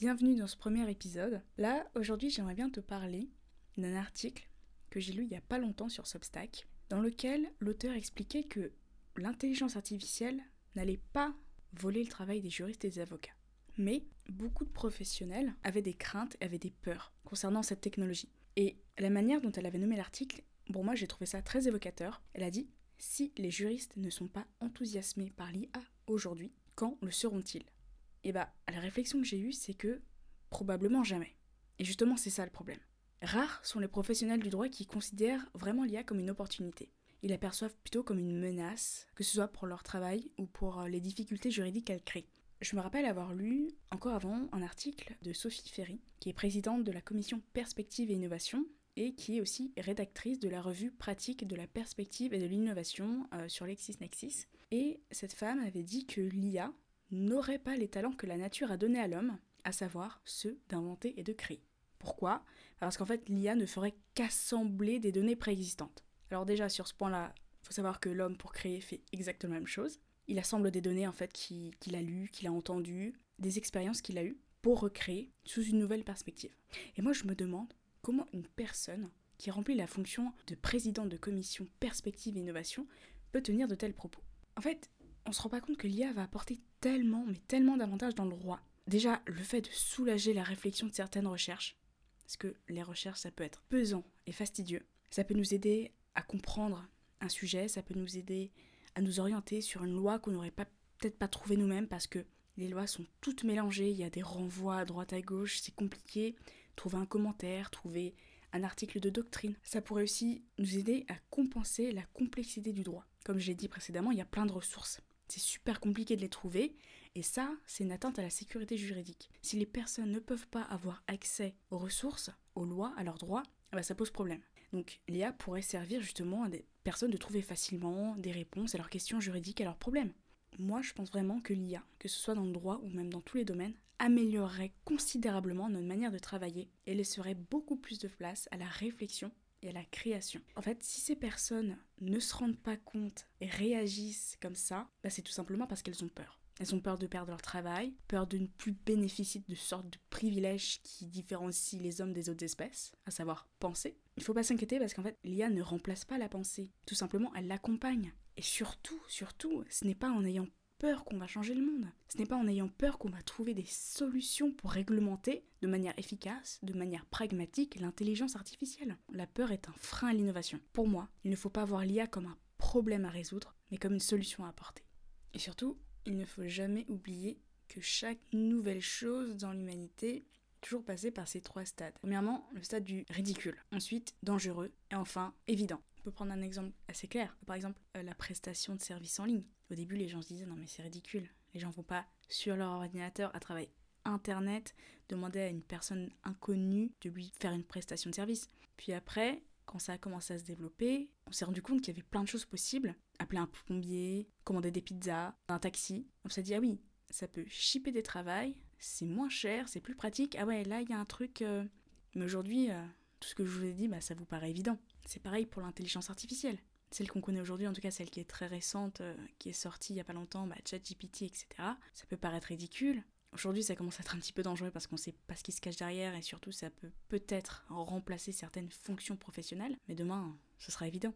bienvenue dans ce premier épisode. Là, aujourd'hui, j'aimerais bien te parler d'un article que j'ai lu il y a pas longtemps sur Substack, dans lequel l'auteur expliquait que l'intelligence artificielle n'allait pas voler le travail des juristes et des avocats. Mais beaucoup de professionnels avaient des craintes, avaient des peurs concernant cette technologie. Et la manière dont elle avait nommé l'article, pour moi j'ai trouvé ça très évocateur. Elle a dit Si les juristes ne sont pas enthousiasmés par l'IA aujourd'hui, quand le seront-ils? Et bah, la réflexion que j'ai eue, c'est que probablement jamais. Et justement, c'est ça le problème. Rares sont les professionnels du droit qui considèrent vraiment l'IA comme une opportunité. Ils l'aperçoivent plutôt comme une menace, que ce soit pour leur travail ou pour euh, les difficultés juridiques qu'elle crée. Je me rappelle avoir lu, encore avant, un article de Sophie Ferry, qui est présidente de la commission Perspective et Innovation, et qui est aussi rédactrice de la revue Pratique de la perspective et de l'innovation euh, sur LexisNexis. Et cette femme avait dit que l'IA n'aurait pas les talents que la nature a donnés à l'homme, à savoir ceux d'inventer et de créer. Pourquoi? Parce qu'en fait, l'IA ne ferait qu'assembler des données préexistantes. Alors déjà, sur ce point-là, il faut savoir que l'homme, pour créer, fait exactement la même chose. Il assemble des données en fait qu'il a lues, qu'il a entendues, des expériences qu'il a eues pour recréer sous une nouvelle perspective. Et moi je me demande comment une personne qui remplit la fonction de président de commission perspective et innovation peut tenir de tels propos. En fait, on se rend pas compte que l'IA va apporter tellement, mais tellement d'avantages dans le droit. Déjà, le fait de soulager la réflexion de certaines recherches, parce que les recherches, ça peut être pesant et fastidieux. Ça peut nous aider à comprendre un sujet, ça peut nous aider à nous orienter sur une loi qu'on n'aurait peut-être pas trouvé nous-mêmes parce que les lois sont toutes mélangées, il y a des renvois à droite à gauche, c'est compliqué. Trouver un commentaire, trouver un article de doctrine. Ça pourrait aussi nous aider à compenser la complexité du droit. Comme j'ai dit précédemment, il y a plein de ressources. C'est super compliqué de les trouver, et ça, c'est une atteinte à la sécurité juridique. Si les personnes ne peuvent pas avoir accès aux ressources, aux lois, à leurs droits, eh ben, ça pose problème. Donc l'IA pourrait servir justement à des personnes de trouver facilement des réponses à leurs questions juridiques, à leurs problèmes. Moi, je pense vraiment que l'IA, que ce soit dans le droit ou même dans tous les domaines, améliorerait considérablement notre manière de travailler et laisserait beaucoup plus de place à la réflexion et à la création. En fait, si ces personnes ne se rendent pas compte et réagissent comme ça, bah, c'est tout simplement parce qu'elles ont peur. Elles ont peur de perdre leur travail, peur de ne plus bénéficier de sortes de privilèges qui différencient les hommes des autres espèces, à savoir penser. Il faut pas s'inquiéter parce qu'en fait, l'IA ne remplace pas la pensée. Tout simplement, elle l'accompagne. Et surtout, surtout, ce n'est pas en ayant peur qu'on va changer le monde. Ce n'est pas en ayant peur qu'on va trouver des solutions pour réglementer de manière efficace, de manière pragmatique, l'intelligence artificielle. La peur est un frein à l'innovation. Pour moi, il ne faut pas voir l'IA comme un problème à résoudre, mais comme une solution à apporter. Et surtout, il ne faut jamais oublier que chaque nouvelle chose dans l'humanité toujours passée par ces trois stades. Premièrement, le stade du ridicule. Ensuite, dangereux. Et enfin, évident. On peut prendre un exemple assez clair. Par exemple, euh, la prestation de services en ligne. Au début, les gens se disaient non mais c'est ridicule. Les gens vont pas sur leur ordinateur à travers Internet demander à une personne inconnue de lui faire une prestation de service. Puis après, quand ça a commencé à se développer, on s'est rendu compte qu'il y avait plein de choses possibles. Appeler un plombier, commander des pizzas, un taxi. On s'est dit, ah oui, ça peut shipper des travails, c'est moins cher, c'est plus pratique. Ah ouais, là, il y a un truc... Euh, mais aujourd'hui, euh, tout ce que je vous ai dit, bah, ça vous paraît évident. C'est pareil pour l'intelligence artificielle. Celle qu'on connaît aujourd'hui, en tout cas celle qui est très récente, euh, qui est sortie il y a pas longtemps, bah, ChatGPT, etc. Ça peut paraître ridicule, Aujourd'hui, ça commence à être un petit peu dangereux parce qu'on sait pas ce qui se cache derrière et surtout, ça peut peut-être remplacer certaines fonctions professionnelles. Mais demain, ce sera évident.